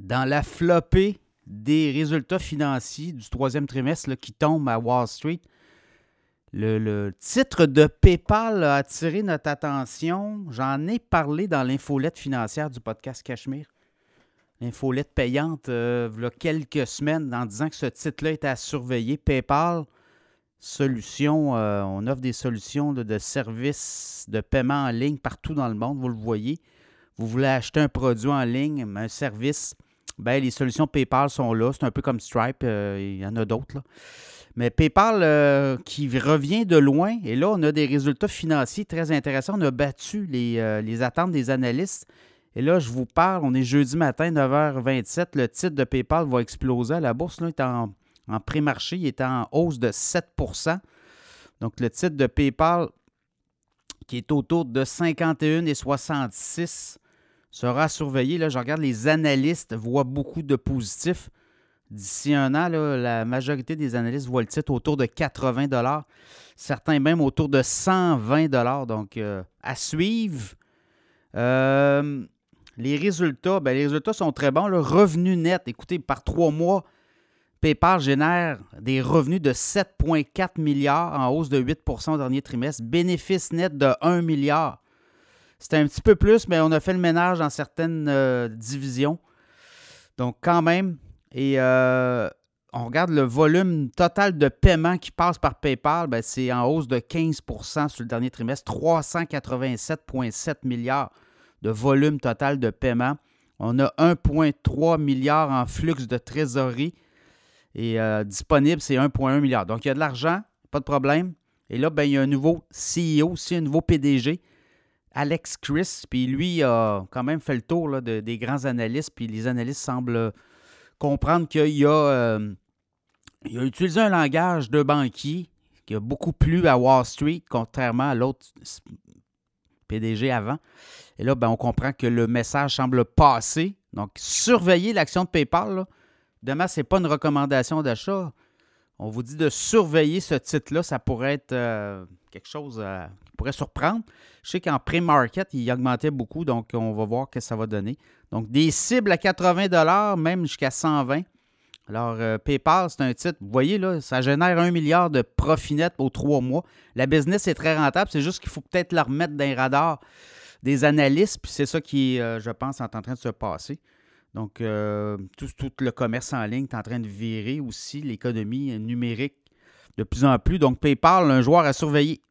dans la flopée des résultats financiers du troisième trimestre qui tombent à Wall Street, le, titre de PayPal a attiré notre attention. J'en ai parlé dans l'infolette financière du podcast Cachemire. L'infolette payante, euh, il y a quelques semaines, en disant que ce titre-là était à surveiller. PayPal, solution, euh, on offre des solutions de services de paiement en ligne partout dans le monde, vous le voyez. Vous voulez acheter un produit en ligne, un service, ben, les solutions PayPal sont là. C'est un peu comme Stripe, euh, il y en a d'autres. Mais PayPal euh, qui revient de loin, et là, on a des résultats financiers très intéressants. On a battu les, les attentes des analystes. Et là, je vous parle, on est jeudi matin, 9h27. Le titre de PayPal va exploser à la bourse. Là, il est en en pré-marché, il est en hausse de 7% Donc, le titre de PayPal, qui est autour de 51,66, sera surveillé. Là, je regarde, les analystes voient beaucoup de positifs. D'ici un an, la majorité des analystes voient le titre autour de 80 certains même autour de 120 Donc, euh, à suivre. Euh, les résultats, ben, les résultats sont très bons. Le revenu net, écoutez, par trois mois, PayPal génère des revenus de 7,4 milliards en hausse de 8% au dernier trimestre, bénéfice net de 1 milliard. C'était un petit peu plus, mais on a fait le ménage dans certaines euh, divisions. Donc, quand même, et euh, on regarde le volume total de paiement qui passe par PayPal, ben, c'est en hausse de 15% sur le dernier trimestre, 387,7 milliards de volume total de paiement. On a 1,3 milliard en flux de trésorerie et euh, disponible, c'est 1,1 milliard. Donc, il y a de l'argent, pas de problème. Et là, ben, il y a un nouveau CEO aussi, un nouveau PDG, Alex Chris. Puis lui a quand même fait le tour des grands analystes. Puis les analystes semblent comprendre qu'il a, euh, il a utilisé un langage de banquier qui a beaucoup plu à Wall Street, contrairement à l'autre PDG avant. Et là, ben, on comprend que le message semble passer. Donc, surveillez l'action de PayPal. Là. Demain, ce n'est pas une recommandation d'achat. On vous dit de surveiller ce titre-là. Ça pourrait être euh, quelque chose euh, qui pourrait surprendre. Je sais qu'en pré-market, il augmentait beaucoup, donc on va voir ce que ça va donner. Donc, des cibles à 80 même jusqu'à 120 alors, euh, PayPal, c'est un titre, vous voyez, là, ça génère un milliard de profit net aux trois mois. La business est très rentable, c'est juste qu'il faut peut-être la remettre dans les radars des analystes, puis c'est ça qui, je pense, est en train de se passer. Donc, euh, tout, le commerce en ligne est en train de virer aussi, l'économie numérique de plus en plus. Donc, PayPal, un joueur à surveiller.